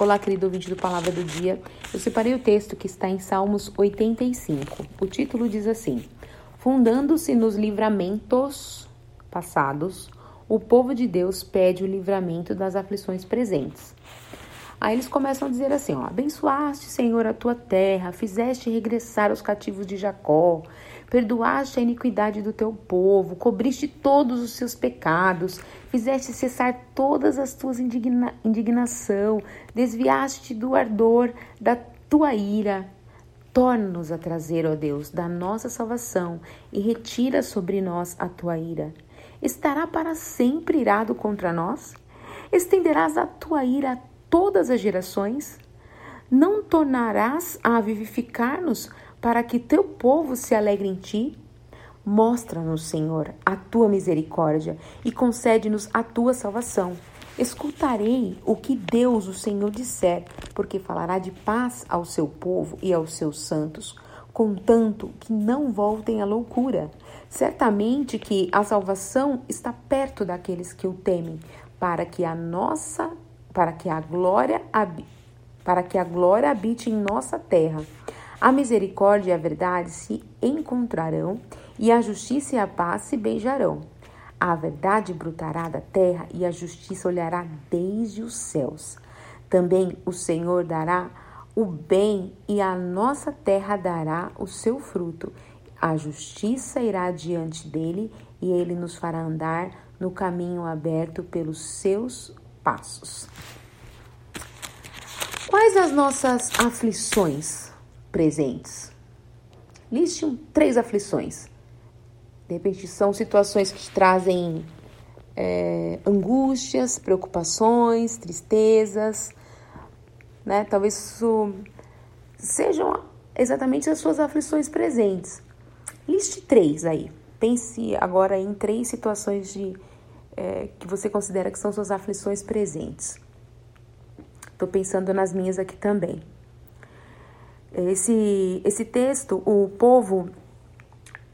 Olá, querido ouvinte do Palavra do Dia. Eu separei o texto que está em Salmos 85. O título diz assim: Fundando-se nos livramentos passados, o povo de Deus pede o livramento das aflições presentes. Aí eles começam a dizer assim: ó, Abençoaste, Senhor, a tua terra, fizeste regressar os cativos de Jacó, perdoaste a iniquidade do teu povo, cobriste todos os seus pecados, fizeste cessar todas as tuas indigna indignação, desviaste do ardor da tua ira. Torna-nos a trazer, ó Deus, da nossa salvação e retira sobre nós a tua ira. Estará para sempre irado contra nós? Estenderás a tua ira todas as gerações? Não tornarás a vivificar-nos para que teu povo se alegre em ti? Mostra-nos, Senhor, a tua misericórdia e concede-nos a tua salvação. Escutarei o que Deus, o Senhor, disser, porque falará de paz ao seu povo e aos seus santos, contanto que não voltem à loucura. Certamente que a salvação está perto daqueles que o temem, para que a nossa para que a glória para que a glória habite em nossa terra. A misericórdia e a verdade se encontrarão, e a justiça e a paz se beijarão. A verdade brotará da terra e a justiça olhará desde os céus. Também o Senhor dará o bem e a nossa terra dará o seu fruto. A justiça irá diante dele e ele nos fará andar no caminho aberto pelos seus passos. Quais as nossas aflições presentes? Liste três aflições. De repente, são situações que te trazem é, angústias, preocupações, tristezas, né? Talvez isso sejam exatamente as suas aflições presentes. Liste três aí. Pense agora em três situações de é, que você considera que são suas aflições presentes. Estou pensando nas minhas aqui também. Esse, esse texto, o povo,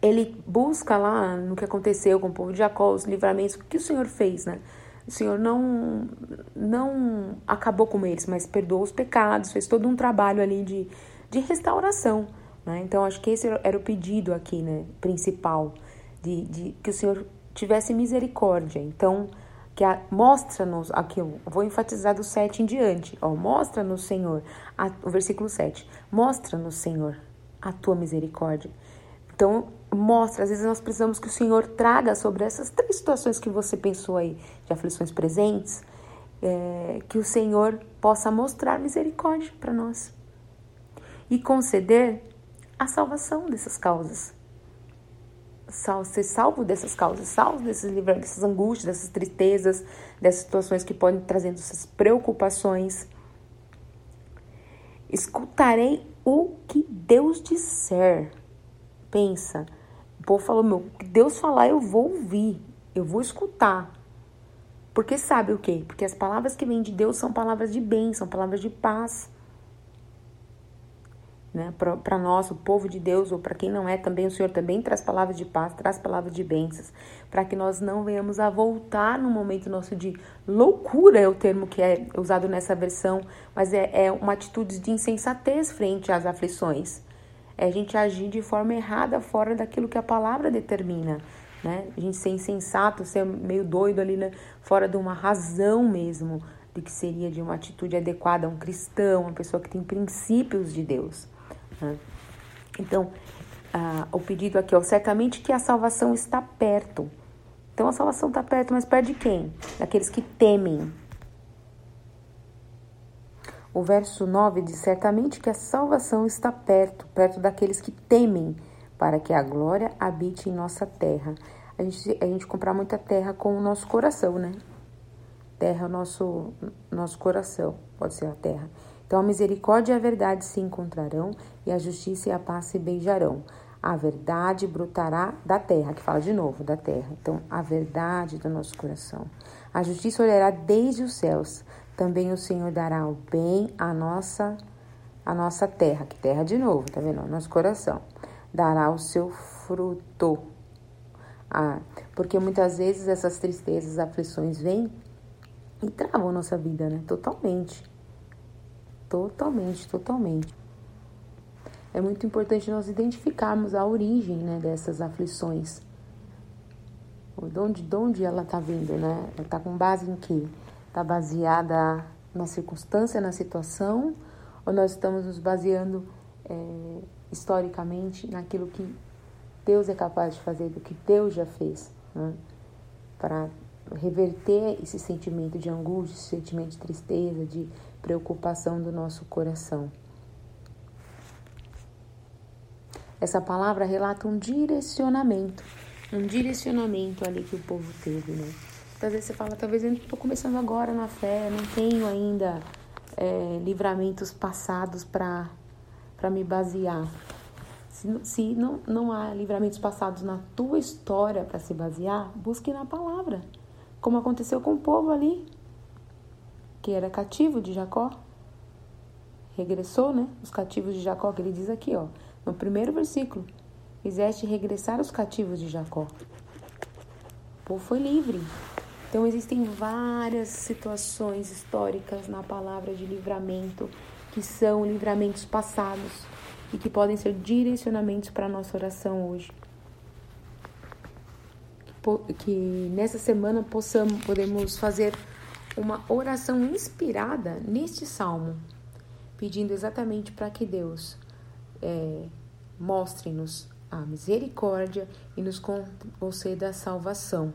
ele busca lá no que aconteceu com o povo de Jacó, os livramentos, o que o Senhor fez, né? O Senhor não, não acabou com eles, mas perdoou os pecados, fez todo um trabalho ali de, de restauração. Né? Então, acho que esse era o pedido aqui, né? Principal, de, de que o Senhor tivesse misericórdia. Então, que mostra-nos, aqui eu vou enfatizar do 7 em diante, ó, mostra-nos, Senhor, a, o versículo 7, mostra-nos, Senhor, a tua misericórdia. Então, mostra, às vezes nós precisamos que o Senhor traga sobre essas três situações que você pensou aí, de aflições presentes, é, que o Senhor possa mostrar misericórdia para nós e conceder a salvação dessas causas ser salvo dessas causas, salvo desses livros, dessas angústias, dessas tristezas, dessas situações que podem trazendo essas preocupações. Escutarei o que Deus disser. Pensa, o povo falou: meu, o que Deus falar eu vou ouvir, eu vou escutar. Porque sabe o quê? Porque as palavras que vêm de Deus são palavras de bem, são palavras de paz né? Para nós, o povo de Deus, ou para quem não é também, o Senhor também traz palavras de paz, traz palavras de bênçãos, para que nós não venhamos a voltar no momento nosso de loucura, é o termo que é usado nessa versão, mas é, é uma atitude de insensatez frente às aflições. É a gente agir de forma errada, fora daquilo que a palavra determina. Né? A gente ser insensato, ser meio doido ali, né? fora de uma razão mesmo, de que seria de uma atitude adequada a um cristão, uma pessoa que tem princípios de Deus. Então, ah, o pedido aqui, ó, certamente que a salvação está perto. Então, a salvação está perto, mas perto de quem? Daqueles que temem. O verso 9 diz: certamente que a salvação está perto, perto daqueles que temem, para que a glória habite em nossa terra. A gente, a gente comprar muita terra com o nosso coração, né? Terra é o nosso, nosso coração, pode ser a terra. Então a misericórdia e a verdade se encontrarão, e a justiça e a paz se beijarão. A verdade brotará da terra, que fala de novo, da terra. Então, a verdade do nosso coração. A justiça olhará desde os céus. Também o Senhor dará o bem à nossa, à nossa terra, que terra de novo, tá vendo? Nosso coração. Dará o seu fruto. Ah, porque muitas vezes essas tristezas, aflições vêm e travam a nossa vida, né? Totalmente Totalmente, totalmente. É muito importante nós identificarmos a origem né, dessas aflições. De onde, de onde ela está vindo, né? Está com base em quê? Está baseada na circunstância, na situação, ou nós estamos nos baseando é, historicamente naquilo que Deus é capaz de fazer, do que Deus já fez, né? para reverter esse sentimento de angústia, esse sentimento de tristeza, de preocupação do nosso coração. Essa palavra relata um direcionamento, um direcionamento ali que o povo teve, né? Às vezes você fala, talvez eu estou começando agora na fé, não tenho ainda é, livramentos passados para me basear. Se, se não, não há livramentos passados na tua história para se basear, busque na palavra. Como aconteceu com o povo ali, que era cativo de Jacó. Regressou, né? Os cativos de Jacó, que ele diz aqui, ó, no primeiro versículo. Fizeste regressar os cativos de Jacó. O povo foi livre. Então existem várias situações históricas na palavra de livramento que são livramentos passados e que podem ser direcionamentos para a nossa oração hoje. Que nessa semana possamos, podemos fazer uma oração inspirada neste salmo, pedindo exatamente para que Deus é, mostre-nos a misericórdia e nos conceda a salvação.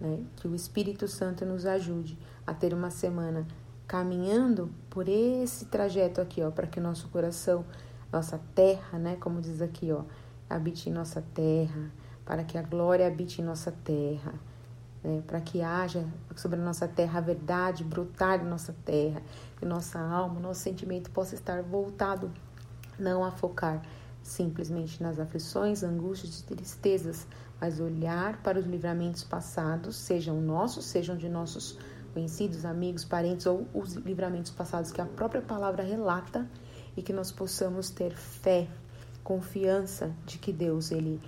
Né? Que o Espírito Santo nos ajude a ter uma semana caminhando por esse trajeto aqui, ó, para que o nosso coração, nossa terra, né, como diz aqui, ó, habite em nossa terra, para que a glória habite em nossa terra, né, para que haja sobre a nossa terra a verdade brotar em nossa terra, que nossa alma, nosso sentimento possa estar voltado não a focar simplesmente nas aflições, angústias e tristezas, mas olhar para os livramentos passados, sejam nossos, sejam de nossos conhecidos, amigos, parentes ou os livramentos passados que a própria palavra relata e que nós possamos ter fé, confiança de que Deus ele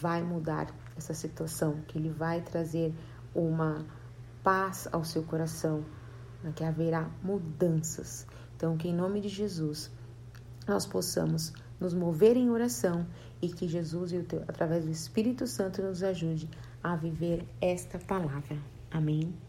vai mudar essa situação, que ele vai trazer uma paz ao seu coração, né, que haverá mudanças. Então, que em nome de Jesus nós possamos nos mover em oração e que Jesus, através do Espírito Santo, nos ajude a viver esta palavra. Amém.